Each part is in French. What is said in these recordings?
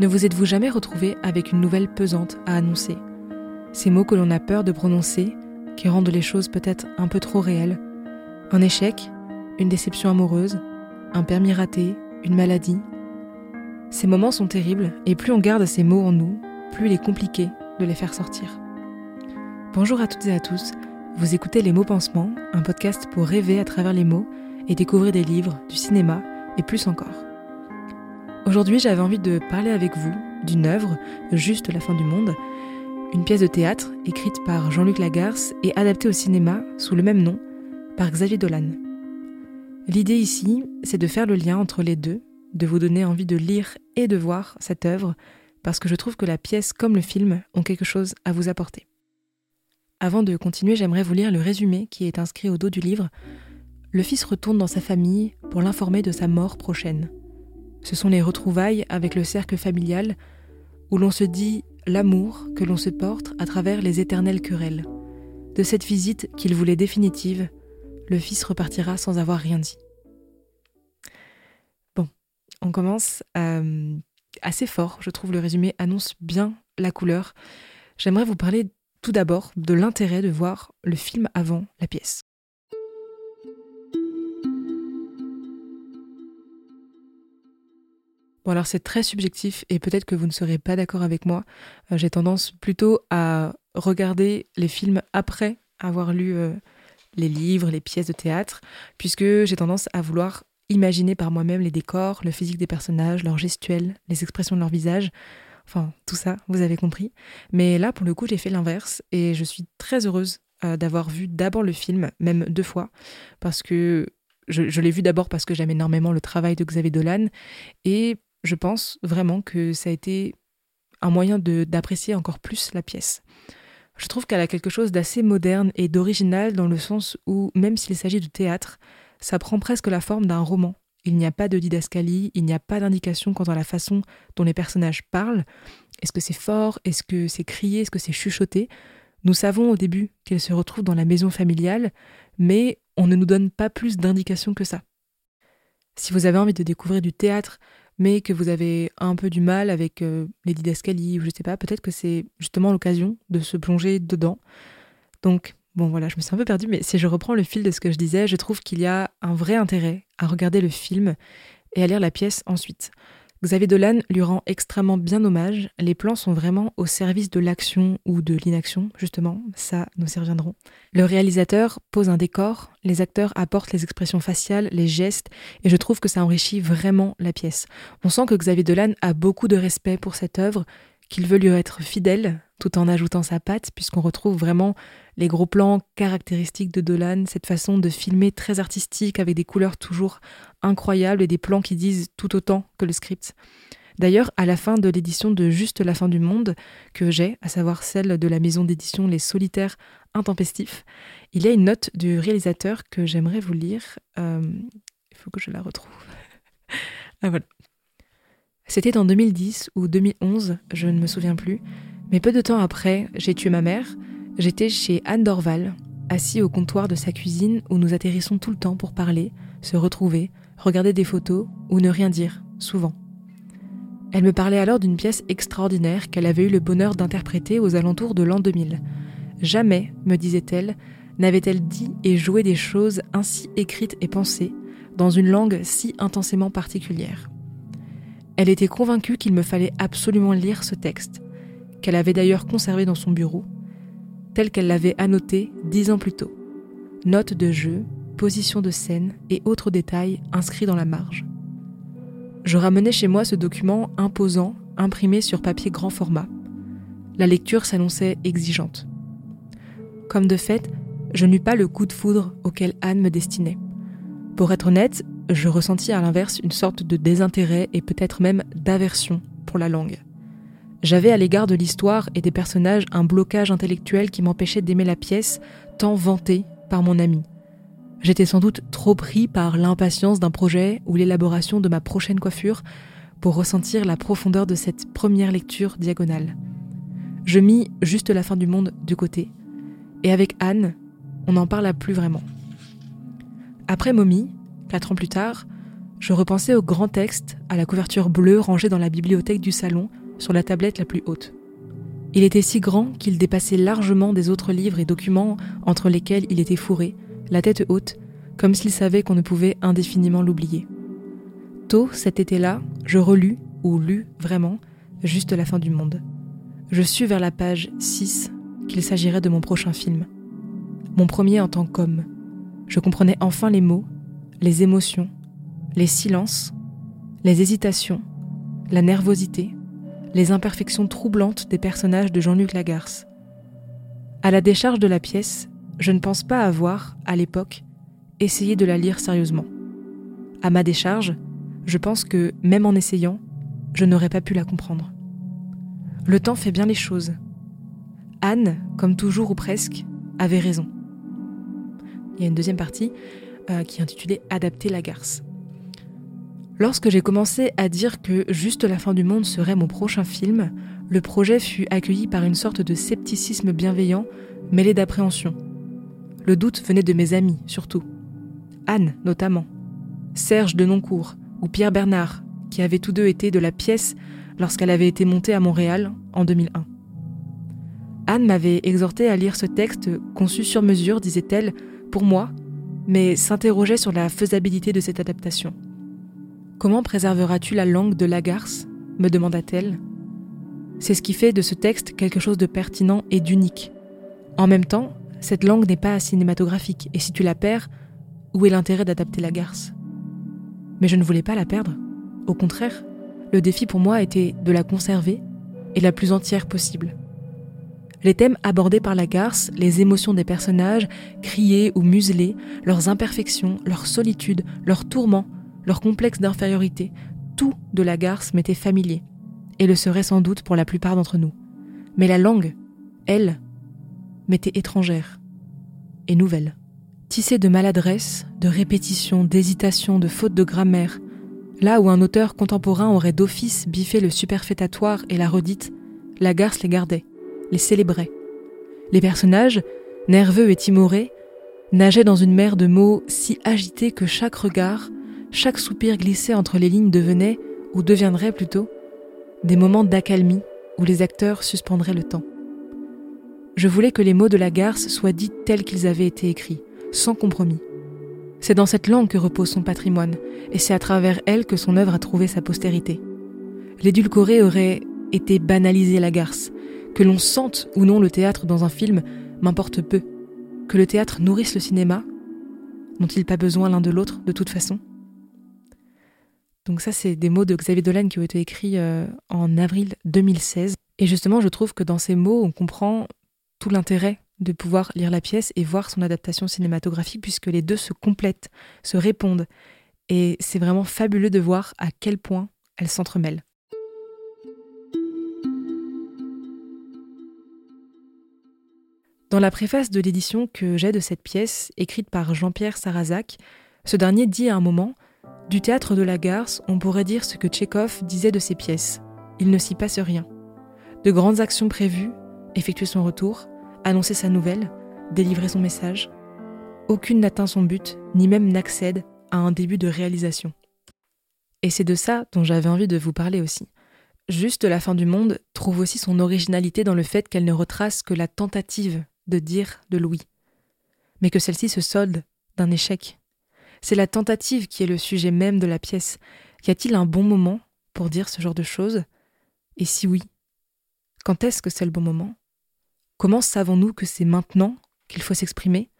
Ne vous êtes-vous jamais retrouvé avec une nouvelle pesante à annoncer? Ces mots que l'on a peur de prononcer, qui rendent les choses peut-être un peu trop réelles. Un échec, une déception amoureuse, un permis raté, une maladie. Ces moments sont terribles et plus on garde ces mots en nous, plus il est compliqué de les faire sortir. Bonjour à toutes et à tous, vous écoutez Les mots pansements, un podcast pour rêver à travers les mots et découvrir des livres, du cinéma et plus encore. Aujourd'hui, j'avais envie de parler avec vous d'une œuvre, Juste la fin du monde, une pièce de théâtre écrite par Jean-Luc Lagarce et adaptée au cinéma sous le même nom par Xavier Dolan. L'idée ici, c'est de faire le lien entre les deux, de vous donner envie de lire et de voir cette œuvre, parce que je trouve que la pièce comme le film ont quelque chose à vous apporter. Avant de continuer, j'aimerais vous lire le résumé qui est inscrit au dos du livre. Le fils retourne dans sa famille pour l'informer de sa mort prochaine. Ce sont les retrouvailles avec le cercle familial où l'on se dit l'amour que l'on se porte à travers les éternelles querelles. De cette visite qu'il voulait définitive, le fils repartira sans avoir rien dit. Bon, on commence euh, assez fort, je trouve le résumé annonce bien la couleur. J'aimerais vous parler tout d'abord de l'intérêt de voir le film avant la pièce. Bon alors c'est très subjectif et peut-être que vous ne serez pas d'accord avec moi. Euh, j'ai tendance plutôt à regarder les films après avoir lu euh, les livres, les pièces de théâtre, puisque j'ai tendance à vouloir imaginer par moi-même les décors, le physique des personnages, leurs gestuels, les expressions de leur visage. Enfin, tout ça, vous avez compris. Mais là, pour le coup, j'ai fait l'inverse et je suis très heureuse euh, d'avoir vu d'abord le film, même deux fois, parce que je, l'ai vu d'abord parce que j'aime énormément le travail de Xavier Dolan et je pense vraiment que ça a été un moyen d'apprécier encore plus la pièce. Je trouve qu'elle a quelque chose d'assez moderne et d'original dans le sens où, même s'il s'agit de théâtre, ça prend presque la forme d'un roman. Il n'y a pas de didascalie, il n'y a pas d'indication quant à la façon dont les personnages parlent. Est-ce que c'est fort? Est-ce que c'est crié? Est-ce que c'est chuchoté? Nous savons au début qu'elle se retrouve dans la maison familiale, mais on ne nous donne pas plus d'indications que ça. Si vous avez envie de découvrir du théâtre mais que vous avez un peu du mal avec euh, les didascalies, ou je sais pas, peut-être que c'est justement l'occasion de se plonger dedans. Donc, bon voilà, je me suis un peu perdue, mais si je reprends le fil de ce que je disais, je trouve qu'il y a un vrai intérêt à regarder le film et à lire la pièce ensuite. Xavier Dolan lui rend extrêmement bien hommage. Les plans sont vraiment au service de l'action ou de l'inaction, justement, ça nous y reviendrons. Le réalisateur pose un décor, les acteurs apportent les expressions faciales, les gestes, et je trouve que ça enrichit vraiment la pièce. On sent que Xavier Dolan a beaucoup de respect pour cette œuvre, qu'il veut lui être fidèle, tout en ajoutant sa patte, puisqu'on retrouve vraiment les gros plans caractéristiques de Dolan, cette façon de filmer très artistique avec des couleurs toujours incroyables et des plans qui disent tout autant que le script. D'ailleurs, à la fin de l'édition de Juste la fin du monde, que j'ai, à savoir celle de la maison d'édition Les Solitaires Intempestifs, il y a une note du réalisateur que j'aimerais vous lire. Euh, il faut que je la retrouve. ah voilà. C'était en 2010 ou 2011, je ne me souviens plus, mais peu de temps après, j'ai tué ma mère, J'étais chez Anne Dorval, assis au comptoir de sa cuisine où nous atterrissons tout le temps pour parler, se retrouver, regarder des photos ou ne rien dire, souvent. Elle me parlait alors d'une pièce extraordinaire qu'elle avait eu le bonheur d'interpréter aux alentours de l'an 2000. Jamais, me disait-elle, n'avait-elle dit et joué des choses ainsi écrites et pensées, dans une langue si intensément particulière. Elle était convaincue qu'il me fallait absolument lire ce texte, qu'elle avait d'ailleurs conservé dans son bureau, telle qu'elle l'avait annoté dix ans plus tôt. Notes de jeu, position de scène et autres détails inscrits dans la marge. Je ramenais chez moi ce document imposant, imprimé sur papier grand format. La lecture s'annonçait exigeante. Comme de fait, je n'eus pas le coup de foudre auquel Anne me destinait. Pour être honnête, je ressentis à l'inverse une sorte de désintérêt et peut-être même d'aversion pour la langue. J'avais à l'égard de l'histoire et des personnages un blocage intellectuel qui m'empêchait d'aimer la pièce, tant vantée par mon ami. J'étais sans doute trop pris par l'impatience d'un projet ou l'élaboration de ma prochaine coiffure pour ressentir la profondeur de cette première lecture diagonale. Je mis juste la fin du monde de côté, et avec Anne, on n'en parla plus vraiment. Après Mommy, quatre ans plus tard, je repensais au grand texte, à la couverture bleue rangée dans la bibliothèque du salon, sur la tablette la plus haute. Il était si grand qu'il dépassait largement des autres livres et documents entre lesquels il était fourré, la tête haute, comme s'il savait qu'on ne pouvait indéfiniment l'oublier. Tôt cet été-là, je relus, ou lus vraiment, juste la fin du monde. Je sus vers la page 6 qu'il s'agirait de mon prochain film. Mon premier en tant qu'homme. Je comprenais enfin les mots, les émotions, les silences, les hésitations, la nervosité, les imperfections troublantes des personnages de Jean-Luc Lagarce. À la décharge de la pièce, je ne pense pas avoir, à l'époque, essayé de la lire sérieusement. À ma décharge, je pense que, même en essayant, je n'aurais pas pu la comprendre. Le temps fait bien les choses. Anne, comme toujours ou presque, avait raison. Il y a une deuxième partie qui est intitulée Adapter la garce. Lorsque j'ai commencé à dire que Juste la fin du monde serait mon prochain film, le projet fut accueilli par une sorte de scepticisme bienveillant mêlé d'appréhension. Le doute venait de mes amis, surtout. Anne, notamment. Serge de Noncourt ou Pierre Bernard, qui avaient tous deux été de la pièce lorsqu'elle avait été montée à Montréal en 2001. Anne m'avait exhorté à lire ce texte conçu sur mesure, disait-elle, pour moi, mais s'interrogeait sur la faisabilité de cette adaptation. Comment préserveras-tu la langue de Lagarce? me demanda-t-elle. C'est ce qui fait de ce texte quelque chose de pertinent et d'unique. En même temps, cette langue n'est pas cinématographique, et si tu la perds, où est l'intérêt d'adapter Lagarce? Mais je ne voulais pas la perdre. Au contraire, le défi pour moi était de la conserver et la plus entière possible. Les thèmes abordés par Lagarce, les émotions des personnages, criés ou muselés, leurs imperfections, leur solitude, leurs tourments, leur complexe d'infériorité, tout de la garce m'était familier, et le serait sans doute pour la plupart d'entre nous. Mais la langue, elle, m'était étrangère et nouvelle. Tissée de maladresse, de répétition, d'hésitation, de fautes de grammaire, là où un auteur contemporain aurait d'office biffé le superfétatoire et la redite, la garce les gardait, les célébrait. Les personnages, nerveux et timorés, nageaient dans une mer de mots si agités que chaque regard, chaque soupir glissé entre les lignes devenait, ou deviendrait plutôt, des moments d'accalmie où les acteurs suspendraient le temps. Je voulais que les mots de la garce soient dits tels qu'ils avaient été écrits, sans compromis. C'est dans cette langue que repose son patrimoine, et c'est à travers elle que son œuvre a trouvé sa postérité. L'édulcoré aurait été banaliser la garce. Que l'on sente ou non le théâtre dans un film m'importe peu. Que le théâtre nourrisse le cinéma, n'ont-ils pas besoin l'un de l'autre de toute façon donc ça, c'est des mots de Xavier Dolan qui ont été écrits euh, en avril 2016. Et justement, je trouve que dans ces mots, on comprend tout l'intérêt de pouvoir lire la pièce et voir son adaptation cinématographique, puisque les deux se complètent, se répondent. Et c'est vraiment fabuleux de voir à quel point elles s'entremêlent. Dans la préface de l'édition que j'ai de cette pièce, écrite par Jean-Pierre Sarrazac, ce dernier dit à un moment du théâtre de la Garce, on pourrait dire ce que Tchékov disait de ses pièces. Il ne s'y passe rien. De grandes actions prévues, effectuer son retour, annoncer sa nouvelle, délivrer son message. Aucune n'atteint son but, ni même n'accède à un début de réalisation. Et c'est de ça dont j'avais envie de vous parler aussi. Juste la fin du monde trouve aussi son originalité dans le fait qu'elle ne retrace que la tentative de dire de Louis, mais que celle-ci se solde d'un échec. C'est la tentative qui est le sujet même de la pièce. Y a-t-il un bon moment pour dire ce genre de choses? Et si oui, quand est-ce que c'est le bon moment? Comment savons-nous que c'est maintenant qu'il faut s'exprimer?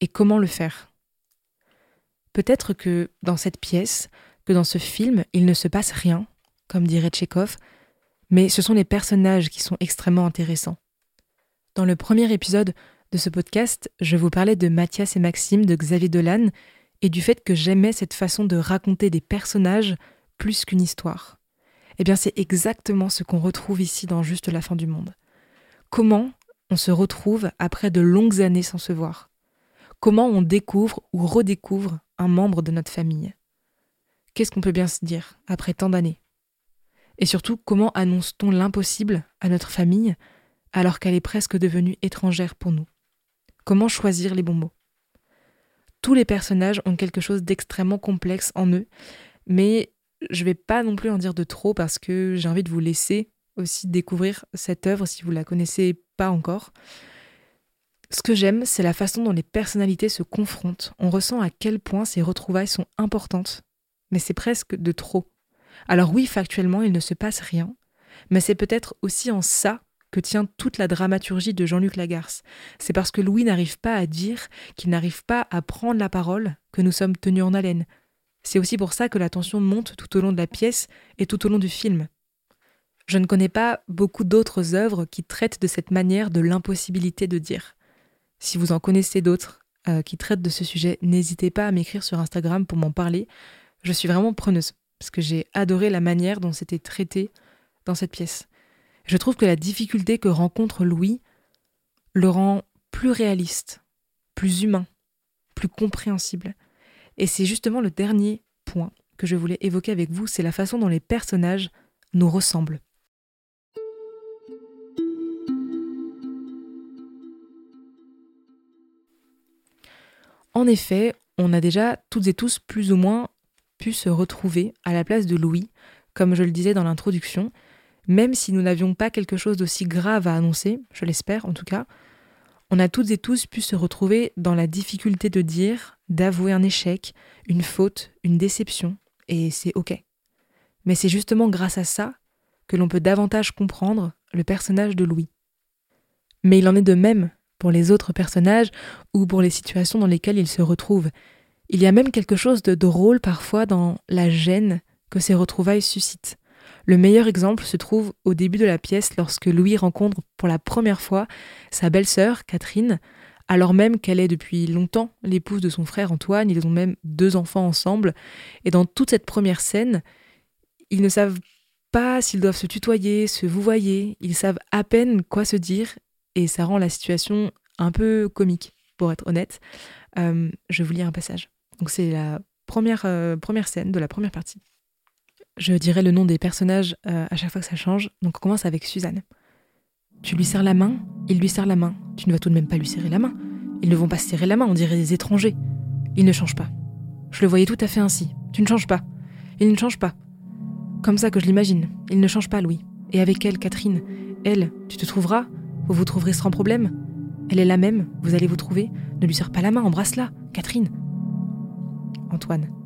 Et comment le faire? Peut-être que dans cette pièce, que dans ce film, il ne se passe rien, comme dirait Tchékov, mais ce sont les personnages qui sont extrêmement intéressants. Dans le premier épisode de ce podcast, je vous parlais de Mathias et Maxime de Xavier Dolan et du fait que j'aimais cette façon de raconter des personnages plus qu'une histoire. Eh bien, c'est exactement ce qu'on retrouve ici dans Juste la fin du monde. Comment on se retrouve après de longues années sans se voir? Comment on découvre ou redécouvre un membre de notre famille? Qu'est-ce qu'on peut bien se dire après tant d'années? Et surtout, comment annonce-t-on l'impossible à notre famille? Alors qu'elle est presque devenue étrangère pour nous Comment choisir les bons mots? Tous les personnages ont quelque chose d'extrêmement complexe en eux, mais je vais pas non plus en dire de trop parce que j'ai envie de vous laisser aussi découvrir cette œuvre si vous la connaissez pas encore. Ce que j'aime, c'est la façon dont les personnalités se confrontent. On ressent à quel point ces retrouvailles sont importantes, mais c'est presque de trop. Alors oui, factuellement, il ne se passe rien, mais c'est peut-être aussi en ça que tient toute la dramaturgie de Jean-Luc Lagarce. C'est parce que Louis n'arrive pas à dire, qu'il n'arrive pas à prendre la parole, que nous sommes tenus en haleine. C'est aussi pour ça que la tension monte tout au long de la pièce et tout au long du film. Je ne connais pas beaucoup d'autres œuvres qui traitent de cette manière de l'impossibilité de dire. Si vous en connaissez d'autres euh, qui traitent de ce sujet, n'hésitez pas à m'écrire sur Instagram pour m'en parler. Je suis vraiment preneuse, parce que j'ai adoré la manière dont c'était traité dans cette pièce. Je trouve que la difficulté que rencontre Louis le rend plus réaliste, plus humain, plus compréhensible. Et c'est justement le dernier point que je voulais évoquer avec vous, c'est la façon dont les personnages nous ressemblent. En effet, on a déjà toutes et tous plus ou moins pu se retrouver à la place de Louis, comme je le disais dans l'introduction, même si nous n'avions pas quelque chose d'aussi grave à annoncer, je l'espère en tout cas, on a toutes et tous pu se retrouver dans la difficulté de dire, d'avouer un échec, une faute, une déception, et c'est ok. Mais c'est justement grâce à ça que l'on peut davantage comprendre le personnage de Louis. Mais il en est de même pour les autres personnages ou pour les situations dans lesquelles ils se retrouvent. Il y a même quelque chose de drôle parfois dans la gêne que ces retrouvailles suscitent. Le meilleur exemple se trouve au début de la pièce lorsque Louis rencontre pour la première fois sa belle-sœur, Catherine, alors même qu'elle est depuis longtemps l'épouse de son frère Antoine, ils ont même deux enfants ensemble, et dans toute cette première scène, ils ne savent pas s'ils doivent se tutoyer, se vouvoyer, ils savent à peine quoi se dire, et ça rend la situation un peu comique, pour être honnête. Euh, je vous lire un passage. Donc c'est la première, euh, première scène de la première partie. Je dirai le nom des personnages euh, à chaque fois que ça change. Donc on commence avec Suzanne. Tu lui serres la main, il lui serre la main. Tu ne vas tout de même pas lui serrer la main. Ils ne vont pas se serrer la main, on dirait des étrangers. Il ne change pas. Je le voyais tout à fait ainsi. Tu ne changes pas. Il ne change pas. Comme ça que je l'imagine. Il ne change pas, Louis. Et avec elle, Catherine, elle, tu te trouveras Vous vous trouverez sans problème Elle est la même, vous allez vous trouver. Ne lui serre pas la main, embrasse-la. Catherine. Antoine.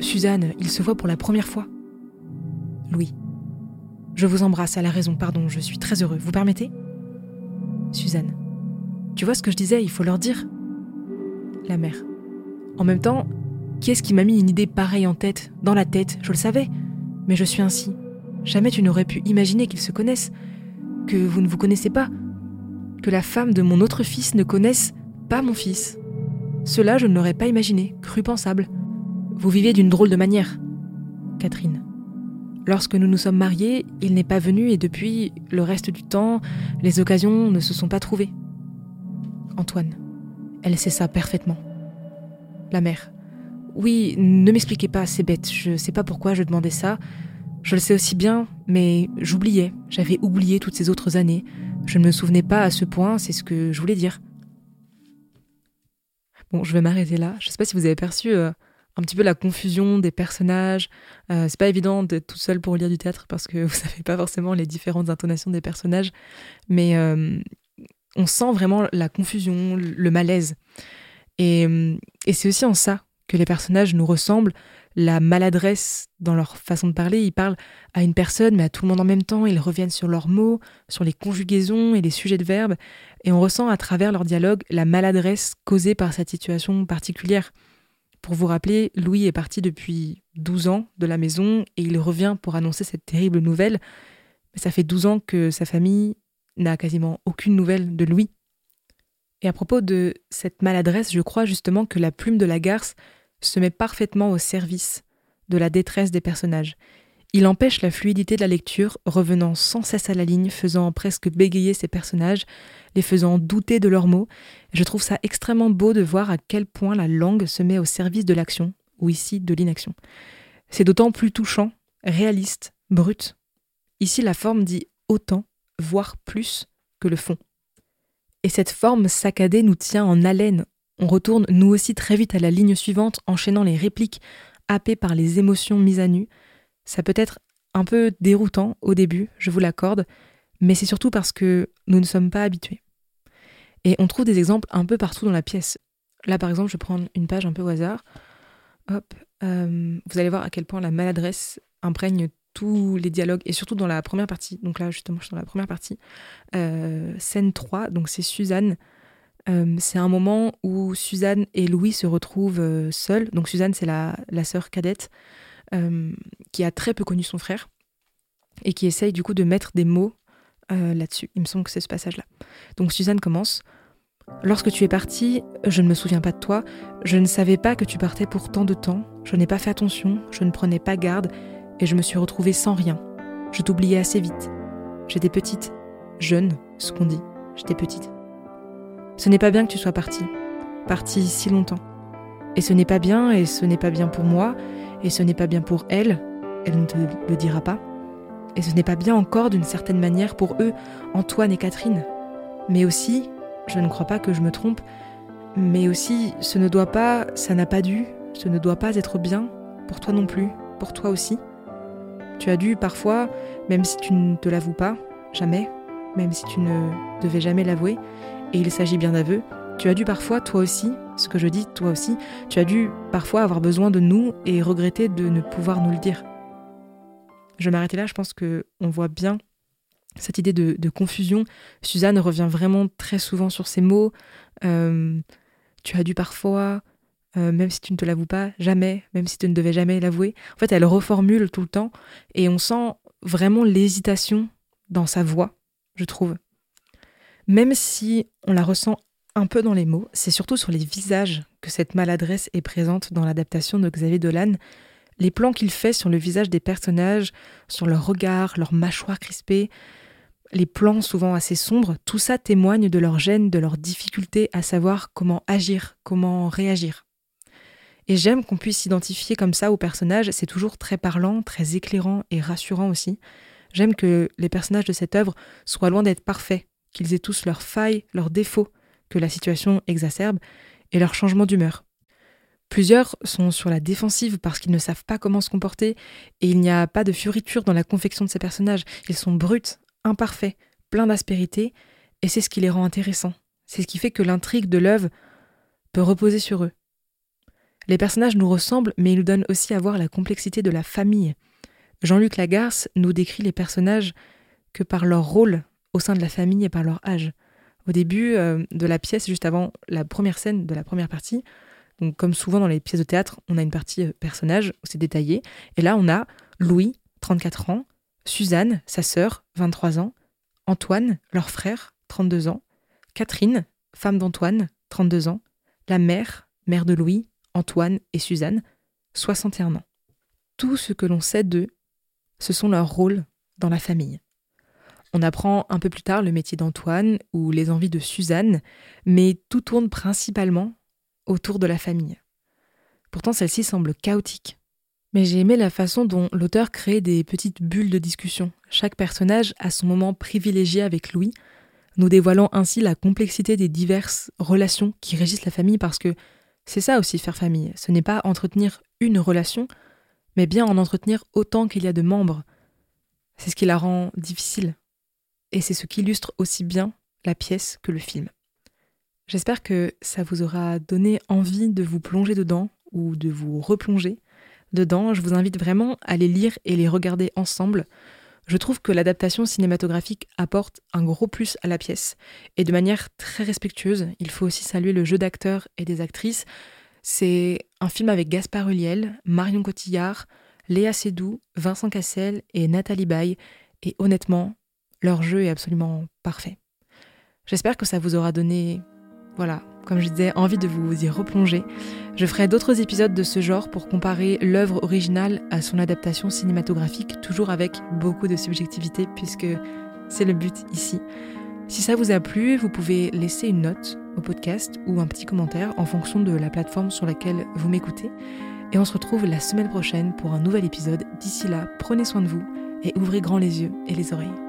Suzanne, il se voit pour la première fois. Louis. Je vous embrasse à la raison, pardon, je suis très heureux. Vous permettez? Suzanne. Tu vois ce que je disais, il faut leur dire. La mère. En même temps, qui est-ce qui m'a mis une idée pareille en tête, dans la tête Je le savais. Mais je suis ainsi. Jamais tu n'aurais pu imaginer qu'ils se connaissent, que vous ne vous connaissez pas, que la femme de mon autre fils ne connaisse pas mon fils. Cela, je ne l'aurais pas imaginé, cru pensable. Vous vivez d'une drôle de manière. Catherine. Lorsque nous nous sommes mariés, il n'est pas venu et depuis, le reste du temps, les occasions ne se sont pas trouvées. Antoine. Elle sait ça parfaitement. La mère. Oui, ne m'expliquez pas, c'est bête, je sais pas pourquoi je demandais ça. Je le sais aussi bien, mais j'oubliais, j'avais oublié toutes ces autres années. Je ne me souvenais pas à ce point, c'est ce que je voulais dire. Bon, je vais m'arrêter là. Je sais pas si vous avez perçu euh, un petit peu la confusion des personnages. Euh, c'est pas évident d'être tout seul pour lire du théâtre parce que vous savez pas forcément les différentes intonations des personnages, mais euh, on sent vraiment la confusion, le malaise. Et, et c'est aussi en ça que les personnages nous ressemblent, la maladresse dans leur façon de parler. Ils parlent à une personne, mais à tout le monde en même temps. Ils reviennent sur leurs mots, sur les conjugaisons et les sujets de verbes. Et on ressent à travers leur dialogue la maladresse causée par cette situation particulière. Pour vous rappeler, Louis est parti depuis 12 ans de la maison et il revient pour annoncer cette terrible nouvelle. Mais ça fait 12 ans que sa famille n'a quasiment aucune nouvelle de Louis. Et à propos de cette maladresse, je crois justement que la plume de la garce se met parfaitement au service de la détresse des personnages. Il empêche la fluidité de la lecture, revenant sans cesse à la ligne, faisant presque bégayer ses personnages, les faisant douter de leurs mots. Je trouve ça extrêmement beau de voir à quel point la langue se met au service de l'action, ou ici de l'inaction. C'est d'autant plus touchant, réaliste, brut. Ici, la forme dit autant, voire plus, que le fond. Et cette forme saccadée nous tient en haleine. On retourne nous aussi très vite à la ligne suivante, enchaînant les répliques, happé par les émotions mises à nu. Ça peut être un peu déroutant au début, je vous l'accorde, mais c'est surtout parce que nous ne sommes pas habitués. Et on trouve des exemples un peu partout dans la pièce. Là, par exemple, je prendre une page un peu au hasard. Hop, euh, vous allez voir à quel point la maladresse imprègne tous les dialogues, et surtout dans la première partie. Donc là, justement, je suis dans la première partie. Euh, scène 3, donc c'est Suzanne. Euh, c'est un moment où Suzanne et Louis se retrouvent seuls. Donc Suzanne, c'est la sœur cadette qui a très peu connu son frère et qui essaye du coup de mettre des mots là-dessus. Il me semble que c'est ce passage-là. Donc Suzanne commence. Lorsque tu es parti, je ne me souviens pas de toi, je ne savais pas que tu partais pour tant de temps, je n'ai pas fait attention, je ne prenais pas garde, et je me suis retrouvée sans rien. Je t'oubliais assez vite. J'étais petite, jeune, ce qu'on dit, j'étais petite. Ce n'est pas bien que tu sois partie, partie si longtemps. Et ce n'est pas bien, et ce n'est pas bien pour moi, et ce n'est pas bien pour elle, elle ne te le dira pas. Et ce n'est pas bien encore d'une certaine manière pour eux, Antoine et Catherine. Mais aussi, je ne crois pas que je me trompe, mais aussi ce ne doit pas, ça n'a pas dû, ce ne doit pas être bien, pour toi non plus, pour toi aussi. Tu as dû parfois, même si tu ne te l'avoues pas, jamais, même si tu ne devais jamais l'avouer, et il s'agit bien d'aveu, tu as dû parfois, toi aussi, ce que je dis, toi aussi, tu as dû parfois avoir besoin de nous et regretter de ne pouvoir nous le dire. Je vais m'arrêter là, je pense que on voit bien cette idée de, confusion. Suzanne revient vraiment très souvent sur ces mots. Euh, tu as dû parfois, euh, même si tu ne te l'avoues pas, jamais, même si tu ne devais jamais l'avouer. En fait, elle reformule tout le temps et on sent vraiment l'hésitation dans sa voix, je trouve. Même si on la ressent un peu dans les mots, c'est surtout sur les visages que cette maladresse est présente dans l'adaptation de Xavier Dolan. Les plans qu'il fait sur le visage des personnages, sur leur regard, leur mâchoire crispée, les plans souvent assez sombres, tout ça témoigne de leur gêne, de leur difficulté à savoir comment agir, comment réagir. Et j'aime qu'on puisse s'identifier comme ça aux personnages, c'est toujours très parlant, très éclairant et rassurant aussi. J'aime que les personnages de cette œuvre soient loin d'être parfaits, qu'ils aient tous leurs failles, leurs défauts, que la situation exacerbe, et leur changement d'humeur. Plusieurs sont sur la défensive parce qu'ils ne savent pas comment se comporter, et il n'y a pas de fioriture dans la confection de ces personnages. Ils sont bruts, imparfaits, pleins d'aspérité, et c'est ce qui les rend intéressants. C'est ce qui fait que l'intrigue de l'œuvre peut reposer sur eux. Les personnages nous ressemblent, mais ils nous donnent aussi à voir la complexité de la famille. Jean-Luc Lagarce nous décrit les personnages que par leur rôle au sein de la famille et par leur âge. Au début euh, de la pièce, juste avant la première scène de la première partie, donc comme souvent dans les pièces de théâtre, on a une partie euh, personnage c'est détaillé, et là on a Louis, 34 ans, Suzanne, sa sœur, 23 ans, Antoine, leur frère, 32 ans, Catherine, femme d'Antoine, 32 ans, la mère, mère de Louis, Antoine et Suzanne, 61 ans. Tout ce que l'on sait d'eux, ce sont leurs rôles dans la famille. On apprend un peu plus tard le métier d'Antoine ou les envies de Suzanne, mais tout tourne principalement autour de la famille. Pourtant, celle-ci semble chaotique, mais j'ai aimé la façon dont l'auteur crée des petites bulles de discussion. Chaque personnage a son moment privilégié avec Louis, nous dévoilant ainsi la complexité des diverses relations qui régissent la famille parce que c'est ça aussi faire famille. Ce n'est pas entretenir une relation, mais bien en entretenir autant qu'il y a de membres. C'est ce qui la rend difficile. Et c'est ce qui illustre aussi bien la pièce que le film. J'espère que ça vous aura donné envie de vous plonger dedans ou de vous replonger dedans. Je vous invite vraiment à les lire et les regarder ensemble. Je trouve que l'adaptation cinématographique apporte un gros plus à la pièce, et de manière très respectueuse. Il faut aussi saluer le jeu d'acteurs et des actrices. C'est un film avec Gaspard Ulliel, Marion Cotillard, Léa Seydoux, Vincent Cassel et Nathalie Baye, et honnêtement, leur jeu est absolument parfait. J'espère que ça vous aura donné, voilà, comme je disais, envie de vous y replonger. Je ferai d'autres épisodes de ce genre pour comparer l'œuvre originale à son adaptation cinématographique, toujours avec beaucoup de subjectivité, puisque c'est le but ici. Si ça vous a plu, vous pouvez laisser une note au podcast ou un petit commentaire en fonction de la plateforme sur laquelle vous m'écoutez. Et on se retrouve la semaine prochaine pour un nouvel épisode. D'ici là, prenez soin de vous et ouvrez grand les yeux et les oreilles.